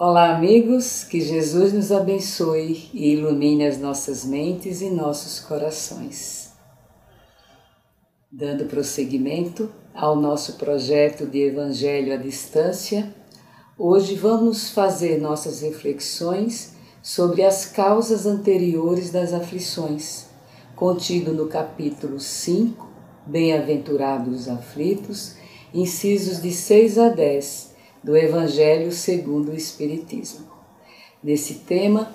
Olá, amigos, que Jesus nos abençoe e ilumine as nossas mentes e nossos corações. Dando prosseguimento ao nosso projeto de Evangelho à Distância, hoje vamos fazer nossas reflexões sobre as causas anteriores das aflições, contido no capítulo 5, Bem-aventurados os aflitos, incisos de 6 a 10 do Evangelho segundo o Espiritismo. Nesse tema,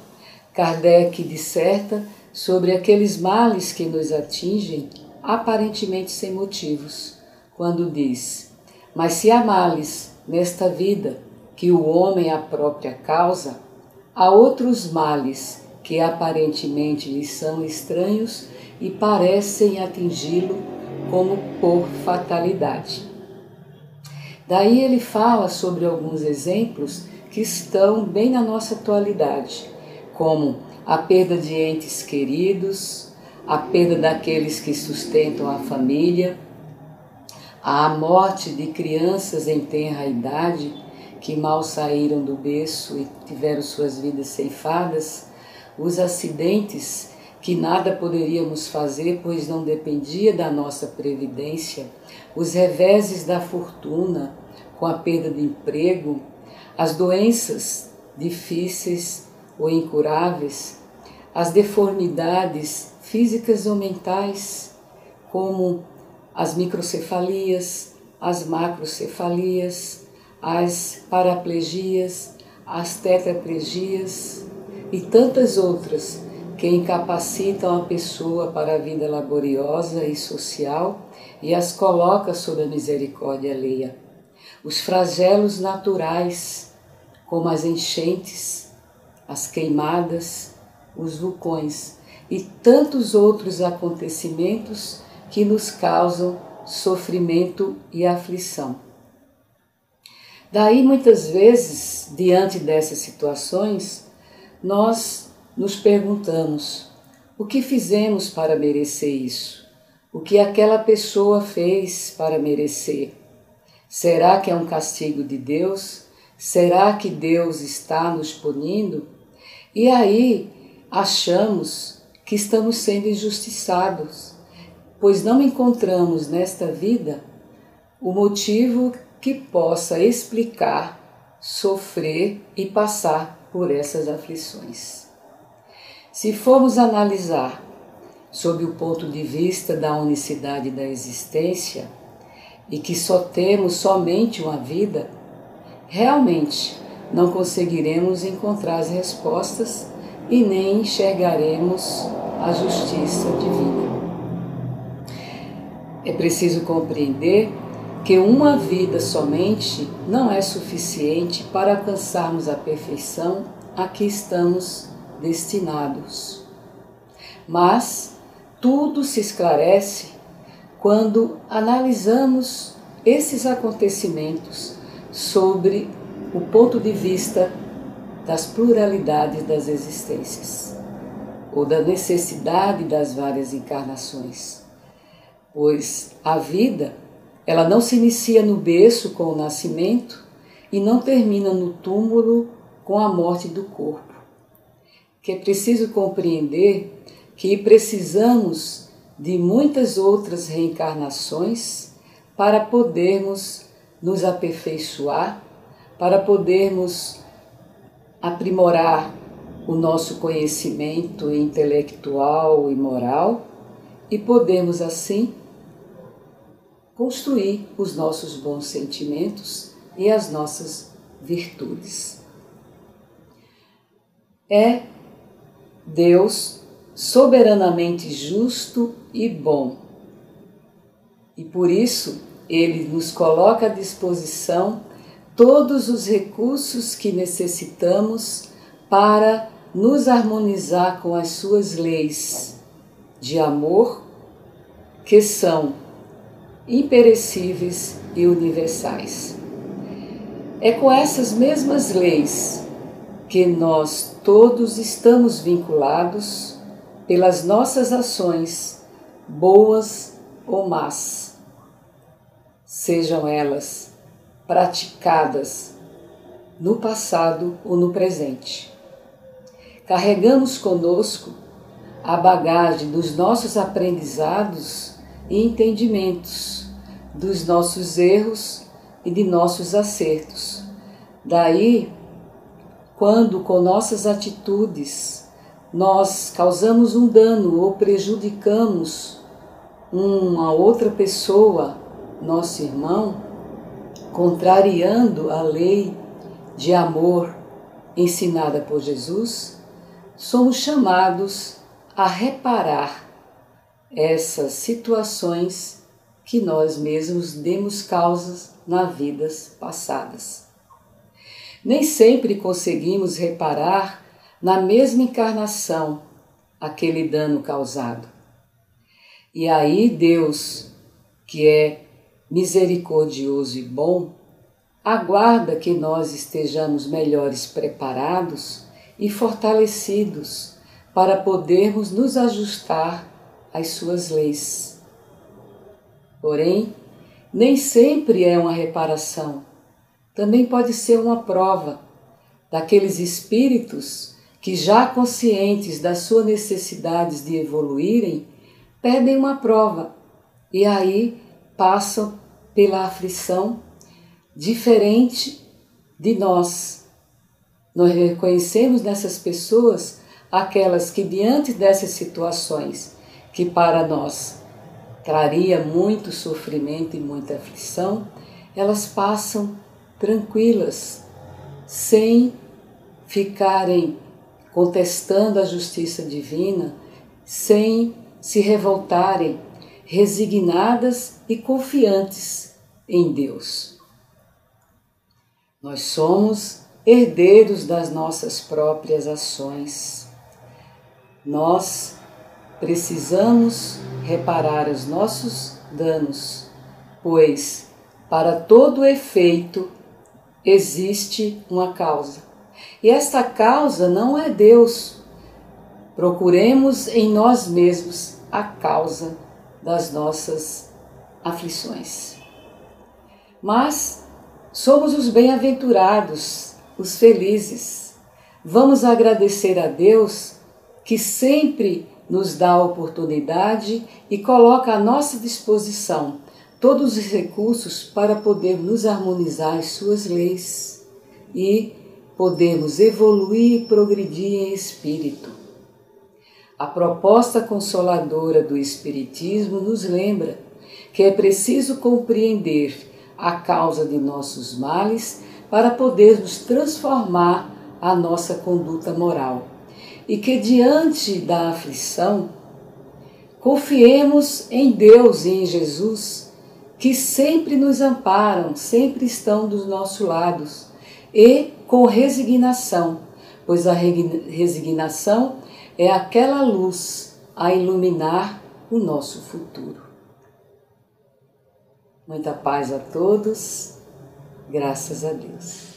Kardec disserta sobre aqueles males que nos atingem aparentemente sem motivos, quando diz: Mas se há males nesta vida que o homem a própria causa, há outros males que aparentemente lhe são estranhos e parecem atingi-lo como por fatalidade. Daí ele fala sobre alguns exemplos que estão bem na nossa atualidade, como a perda de entes queridos, a perda daqueles que sustentam a família, a morte de crianças em tenra idade que mal saíram do berço e tiveram suas vidas ceifadas, os acidentes que nada poderíamos fazer, pois não dependia da nossa previdência, os reveses da fortuna, com a perda de emprego, as doenças difíceis ou incuráveis, as deformidades físicas ou mentais, como as microcefalias, as macrocefalias, as paraplegias, as tetraplegias e tantas outras que incapacitam a pessoa para a vida laboriosa e social e as coloca sob a misericórdia alheia. Os flagelos naturais, como as enchentes, as queimadas, os vulcões e tantos outros acontecimentos que nos causam sofrimento e aflição. Daí, muitas vezes, diante dessas situações, nós nos perguntamos: o que fizemos para merecer isso? O que aquela pessoa fez para merecer? Será que é um castigo de Deus? Será que Deus está nos punindo? E aí achamos que estamos sendo injustiçados, pois não encontramos nesta vida o motivo que possa explicar, sofrer e passar por essas aflições. Se formos analisar sob o ponto de vista da unicidade da existência, e que só temos somente uma vida, realmente não conseguiremos encontrar as respostas e nem enxergaremos a justiça divina. É preciso compreender que uma vida somente não é suficiente para alcançarmos a perfeição a que estamos destinados. Mas tudo se esclarece quando analisamos esses acontecimentos sobre o ponto de vista das pluralidades das existências ou da necessidade das várias encarnações. Pois a vida, ela não se inicia no berço com o nascimento e não termina no túmulo com a morte do corpo. Que é preciso compreender que precisamos de muitas outras reencarnações para podermos nos aperfeiçoar, para podermos aprimorar o nosso conhecimento intelectual e moral e podemos assim construir os nossos bons sentimentos e as nossas virtudes. É Deus soberanamente justo e bom. E por isso ele nos coloca à disposição todos os recursos que necessitamos para nos harmonizar com as suas leis de amor, que são imperecíveis e universais. É com essas mesmas leis que nós todos estamos vinculados pelas nossas ações, boas ou más, sejam elas praticadas no passado ou no presente. Carregamos conosco a bagagem dos nossos aprendizados e entendimentos, dos nossos erros e de nossos acertos. Daí, quando com nossas atitudes nós causamos um dano ou prejudicamos uma outra pessoa, nosso irmão, contrariando a lei de amor ensinada por Jesus, somos chamados a reparar essas situações que nós mesmos demos causas nas vidas passadas. Nem sempre conseguimos reparar na mesma encarnação aquele dano causado. E aí Deus, que é misericordioso e bom, aguarda que nós estejamos melhores preparados e fortalecidos para podermos nos ajustar às suas leis. Porém, nem sempre é uma reparação, também pode ser uma prova daqueles espíritos que, já conscientes das suas necessidades de evoluírem, pedem uma prova e aí passam pela aflição diferente de nós. Nós reconhecemos nessas pessoas aquelas que, diante dessas situações que para nós traria muito sofrimento e muita aflição, elas passam tranquilas, sem ficarem contestando a justiça divina, sem se revoltarem, resignadas e confiantes em Deus. Nós somos herdeiros das nossas próprias ações. Nós precisamos reparar os nossos danos, pois para todo efeito existe uma causa. E esta causa não é Deus. Procuremos em nós mesmos a causa das nossas aflições. Mas Somos os bem-aventurados, os felizes. Vamos agradecer a Deus que sempre nos dá a oportunidade e coloca à nossa disposição todos os recursos para poder nos harmonizar as suas leis e podermos evoluir e progredir em espírito. A proposta consoladora do Espiritismo nos lembra que é preciso compreender a causa de nossos males para podermos transformar a nossa conduta moral. E que diante da aflição, confiemos em Deus e em Jesus, que sempre nos amparam, sempre estão dos nossos lados, e com resignação, pois a resignação é aquela luz a iluminar o nosso futuro. Muita paz a todos, graças a Deus.